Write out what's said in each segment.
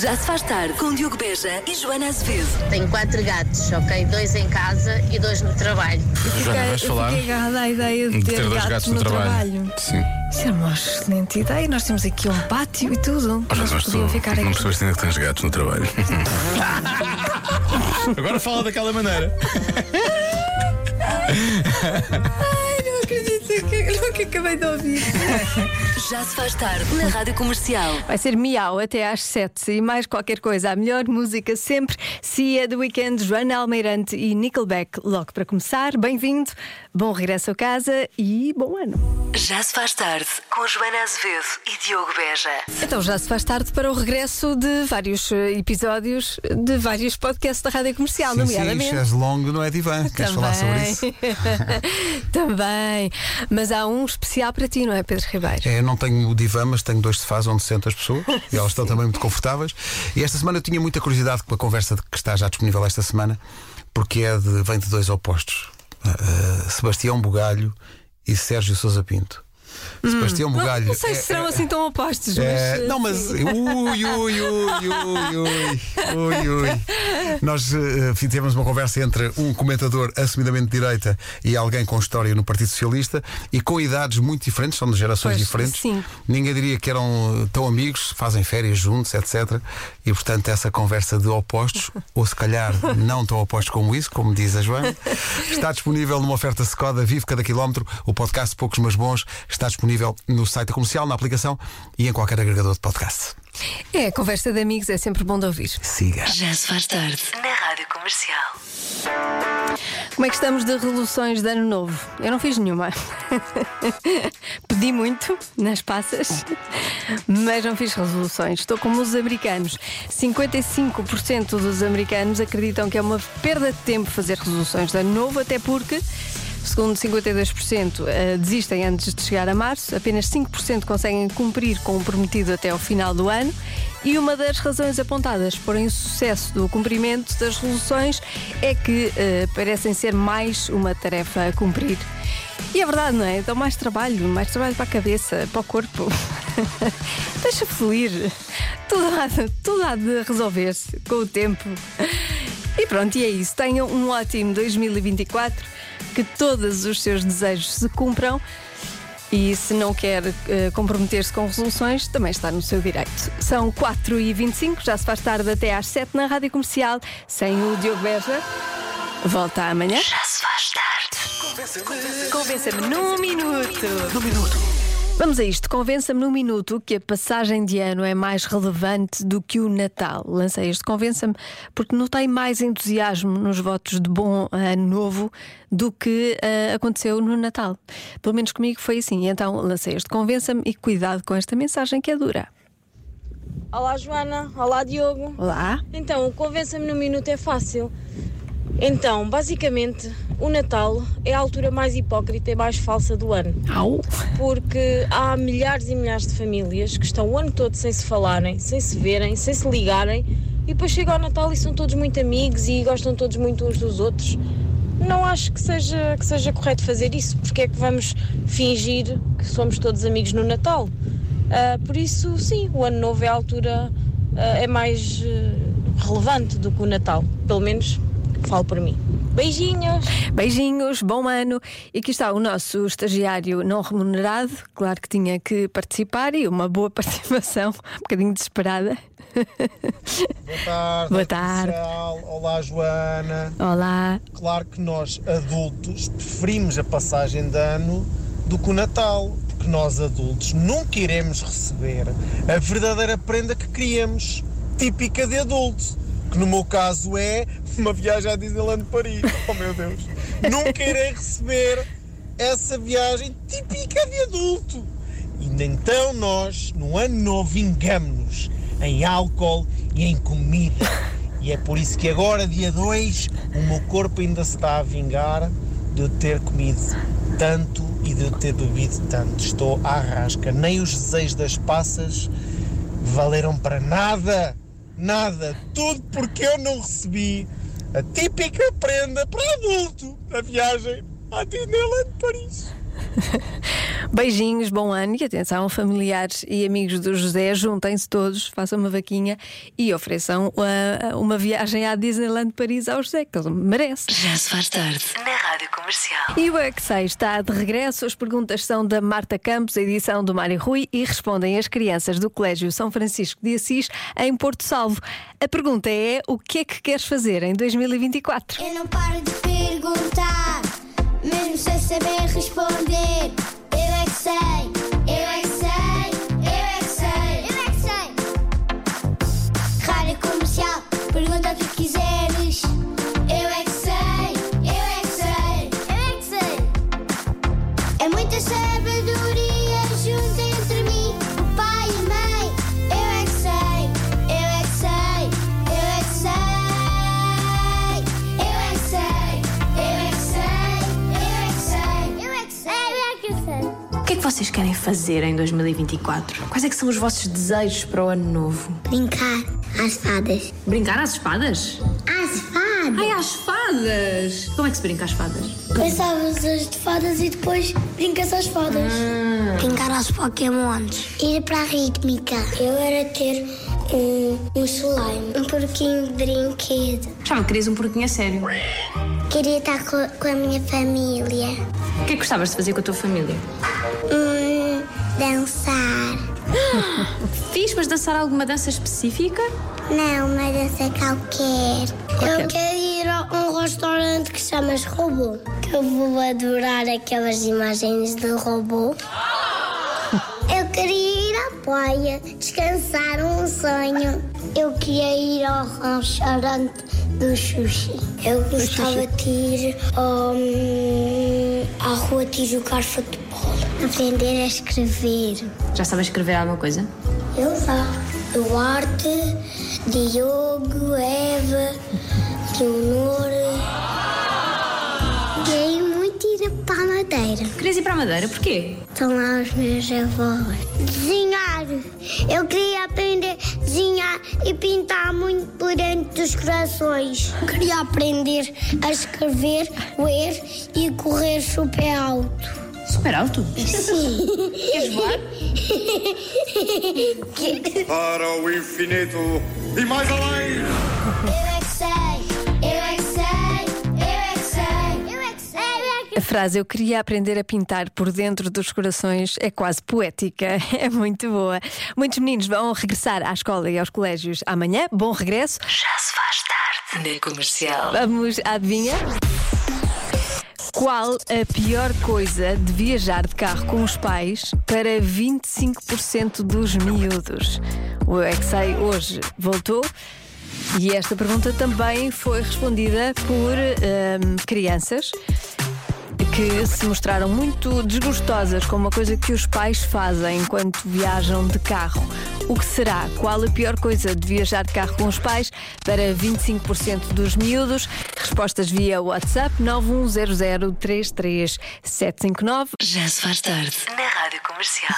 Já se faz tarde com Diogo Beja e Joana Azevedo. Tenho quatro gatos, ok? Dois em casa e dois no trabalho. Joana, vais eu falar fiquei agarrada à ideia de, de ter dois gatos no trabalho. Sim. Isso é uma excelente ideia. Nós temos aqui um pátio e tudo. Olha, Nós tu ficar não aqui. percebeste ainda que tens gatos no trabalho. Agora fala daquela maneira. Que, acabei de ouvir. Já se faz tarde na Rádio Comercial. Vai ser miau até às 7 e mais qualquer coisa. A melhor música sempre. Cia do Weekend, Joana Almeirante e Nickelback. Logo para começar, bem-vindo, bom regresso a casa e bom ano. Já se faz tarde com Joana Azevedo e Diogo Beja. Então já se faz tarde para o regresso de vários eh, episódios de vários podcasts da Rádio Comercial, Sim, sim, nomeadamente. Chaz Longo não é divã. Queres falar sobre isso? Também. Mas há um especial para ti, não é, Pedro Ribeiro? É, eu não tenho o divã, mas tenho dois sofás onde sentam as pessoas e elas estão também muito confortáveis. E esta semana eu tinha muita curiosidade com a conversa que está já disponível esta semana, porque é de, vem de dois opostos: Uh, Sebastião Bugalho e Sérgio Sousa Pinto. Sebastião Bugalho. Hum. Não sei é- se serão é- assim tão opostos, mas. É, eh, não, mas ui, ui, ui, ui, ui, ui. Nós eh, fizemos uma conversa entre um comentador assumidamente de direita e alguém com história no Partido Socialista e com idades muito diferentes, são de gerações Pois, diferentes. sim. Ninguém diria que eram tão amigos, fazem férias juntos, etc. E portanto, essa conversa de opostos, ou se calhar não tão opostos como isso, como diz a Joana, está disponível numa oferta Skoda Vive Cada Quilómetro. O podcast Poucos Mas Bons está disponível no site da comercial, na aplicação e em qualquer agregador de podcast. É, conversa de amigos é sempre bom de ouvir. Siga. Já se faz tarde na Rádio Comercial. Como é que estamos de resoluções de ano novo? Eu não fiz nenhuma. Pedi muito nas passas, mas não fiz resoluções. Estou como os americanos. 55% dos americanos acreditam que é uma perda de tempo fazer resoluções de ano novo, até porque. Segundo 52%, eh, desistem antes de chegar a março, apenas 5% conseguem cumprir com o prometido até ao final do ano. E uma das razões apontadas para o insucesso do cumprimento das resoluções é que eh, parecem ser mais uma tarefa a cumprir. E é verdade, não é? Dão mais trabalho, mais trabalho para a cabeça, para o corpo. Deixa fluir. Tudo há, tudo há de resolver-se com o tempo. E pronto, e é isso. Tenham um ótimo 2024, que todos os seus desejos se cumpram. E se não quer eh, comprometer-se com resoluções, também está no seu direito. São 4h25, já se faz tarde até às 7 na Rádio Comercial, sem o Diogo Beja. Volta amanhã. Já se faz tarde. Convença-me num minuto. Num minuto. Vamos a isto. Convença-me num minuto que a passagem de ano é mais relevante do que o Natal. Lancei este Convença-me porque notei mais entusiasmo nos votos de bom ano novo do que ah, aconteceu no Natal. Pelo menos comigo foi assim. Então lancei este Convença-me e cuidado com esta mensagem que é dura. Olá Joana, olá Diogo. Olá. Então, o convença-me no minuto é fácil. Então, basicamente, o Natal é a altura mais hipócrita e mais falsa do ano. Au. Porque há milhares e milhares de famílias que estão o ano todo sem se falarem, sem se verem, sem se ligarem e depois chega ao Natal e são todos muito amigos e gostam todos muito uns dos outros. Não acho que seja, que seja correto fazer isso, porque é que vamos fingir que somos todos amigos no Natal? Ah, por isso, sim, o Ano Novo é a altura, ah, é mais ah, relevante do que o Natal, pelo menos falo por mim. Beijinhos! Beijinhos, bom ano. E aqui está o nosso estagiário não remunerado. Claro que tinha que participar e uma boa participação, um bocadinho desesperada. Boa tarde. Boa tarde. comercial. Olá, Joana. Olá. Claro que nós, adultos, preferimos a passagem de ano do que o Natal. Porque nós, adultos, nunca iremos receber a verdadeira prenda que queríamos, típica de adulto. Que no meu caso é uma viagem à Disneyland Paris. Oh meu Deus! nunca irei receber essa viagem típica de adulto. E então nós, no ano novo, vingamos-nos em álcool e em comida. E é por isso que agora, dia 2, o meu corpo ainda se está a vingar de eu ter comido tanto e de eu ter bebido tanto. Estou à rasca. Nem os desejos das passas valeram para nada. Nada. Tudo porque eu não recebi a típica prenda para adulto da viagem à Disneyland Paris. Beijinhos, bom ano e atenção, familiares e amigos do José, juntem-se todos, façam uma vaquinha e ofereçam uh, uma viagem à Disneyland Paris ao José, que ele merece. Já se faz tarde. Na Rádio Comercial. E o Exei está de regresso. As perguntas são da Marta Campos, edição do Mário Rui, e respondem as crianças do Colégio São Francisco de Assis, em Porto Salvo. A pergunta é: o que é que queres fazer em 2024? Eu não paro de perguntar, mesmo sem saber responder. Eu é que sei, eu é que sei, eu é que sei, eu é que sei. Rádio comercial, pergunta o que quiseres. Eu é que sei, eu é que sei, eu é que sei. É muita sabedoria vocês querem fazer em 2024? Quais é que são os vossos desejos para o ano novo? Brincar às fadas. Brincar às espadas? Às fadas? Ai, às espadas! Como é que se brinca às espadas? Pensavas as de fadas e depois brincas às fadas. Brincar aos pokémons. Ir para a rítmica. Eu era ter um, um slime. Um porquinho de brinquedo. Já que querias um porquinho a sério. Queria estar co- com, a minha família. O que é que gostavas de fazer com a tua família? Hum, dançar. Fiz, mas dançar alguma dança específica? Não, uma dança qualquer. Eu quero ir a um restaurante que se chama Robô. Que eu vou adorar aquelas imagens de robô. Praia, descansar um sonho. Eu queria ir ao restaurante do sushi. Eu gostava de ir hum, à rua de jogar futebol. Aprender a escrever. Já sabes escrever alguma coisa? Eu já. Duarte, Diogo, Eva, Leonor. Madeira. Querias ir para a Madeira? Porquê? Estão lá os meus avós. Desenhar. Eu queria aprender a desenhar e pintar muito por dentro dos corações. Queria aprender a escrever, ler e correr super alto. Super alto? Sim. Queres voar? Para o infinito e mais além! A frase Eu queria aprender a pintar por dentro dos corações é quase poética, é muito boa. Muitos meninos vão regressar à escola e aos colégios amanhã. Bom regresso. Já se faz tarde. Na Comercial. Vamos adivinhar? Qual a pior coisa de viajar de carro com os pais para 25% dos miúdos? O Exei hoje voltou e esta pergunta também foi respondida por hum, crianças que se mostraram muito desgostosas com uma coisa que os pais fazem enquanto viajam de carro. O que será? Qual a pior coisa de viajar de carro com os pais para 25% dos miúdos? Respostas via WhatsApp 910033759. Já se faz tarde. Na Rádio Comercial.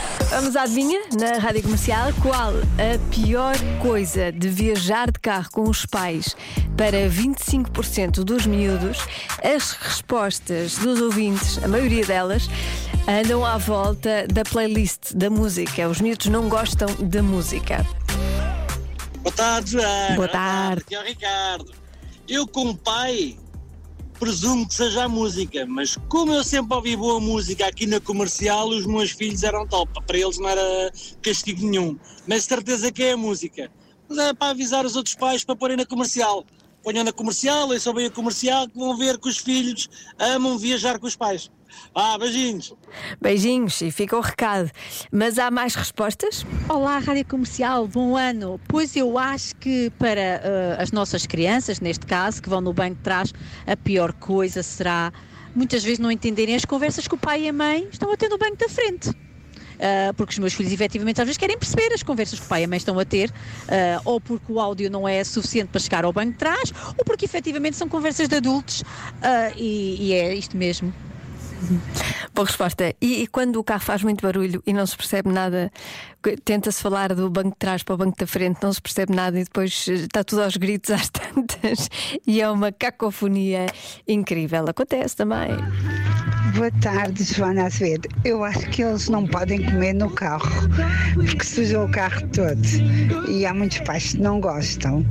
Vamos à adivinha na rádio comercial qual a pior coisa de viajar de carro com os pais para 25% dos miúdos. As respostas dos ouvintes, a maioria delas, andam à volta da playlist da música. Os miúdos não gostam da música. Boa tarde, Joana. Boa tarde. Aqui é o Ricardo. Eu, como pai, presumo que seja a música, mas como eu sempre ouvi boa música aqui na comercial, os meus filhos eram top. Para eles não era castigo nenhum. Mas certeza que é a música. Mas é para avisar os outros pais para porem na comercial. Ponham na comercial, sou bem a comercial, que vão ver que os filhos amam viajar com os pais. Ah, beijinhos. Beijinhos e fica o recado. Mas há mais respostas? Olá, Rádio Comercial, bom ano. Pois eu acho que para eh, as nossas crianças, neste caso, que vão no banco de trás, a pior coisa será muitas vezes não entenderem as conversas que o pai e a mãe estão a ter no banco da frente. Ah, porque os meus filhos efetivamente às vezes querem perceber as conversas que o pai e a mãe estão a ter, ah, ou porque o áudio não é suficiente para chegar ao banco de trás, ou porque efetivamente são conversas de adultos ah, e, e é isto mesmo. Boa resposta. E, e quando o carro faz muito barulho e não se percebe nada, tenta-se falar do banco de trás para o banco da frente, não se percebe nada e depois eh, está tudo aos gritos às tantas e é uma cacofonia incrível. Acontece também. Boa tarde, Joana Azevedo. Eu acho que eles não podem comer no carro, porque sujam o carro todo. E há muitos pais que não gostam.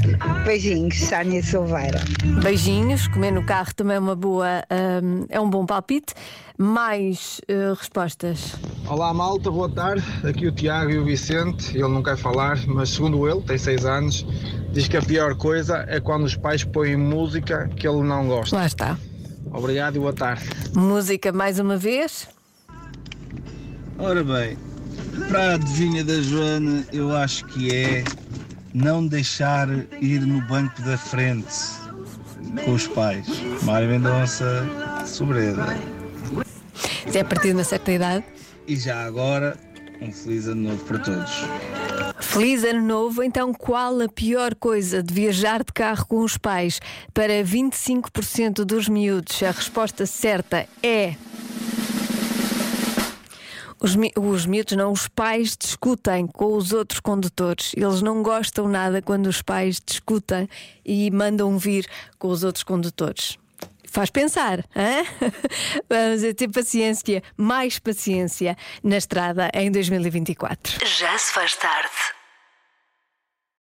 Beijinhos, Sânia Silveira. Beijinhos, comer no carro também é uma boa, hum, é um bom palpite. Mais eh, respostas. Olá malta, boa tarde. Aqui o Tiago e o Vicente. Ele não quer falar, mas segundo ele, tem 6 anos, diz que a pior coisa é quando os pais põem música que ele não gosta. Lá está. Obrigado e boa tarde. Música mais uma vez. Ora bem, para a adivinha da Joana, eu acho que é não deixar ir no banco da frente com os pais. Mário Mendonça, sobreda. Se é a partir de uma certa idade. E já agora, um feliz ano novo para todos. Feliz ano novo. Então, qual a pior coisa de viajar de carro com os pais? Para 25% dos miúdos, a resposta certa é. Os, mi os miúdos, não, os pais discutem com os outros condutores. Eles não gostam nada quando os pais discutem e mandam vir com os outros condutores. Faz pensar, hã? Vamos ter paciência, mais paciência na estrada em 2024. Já se faz tarde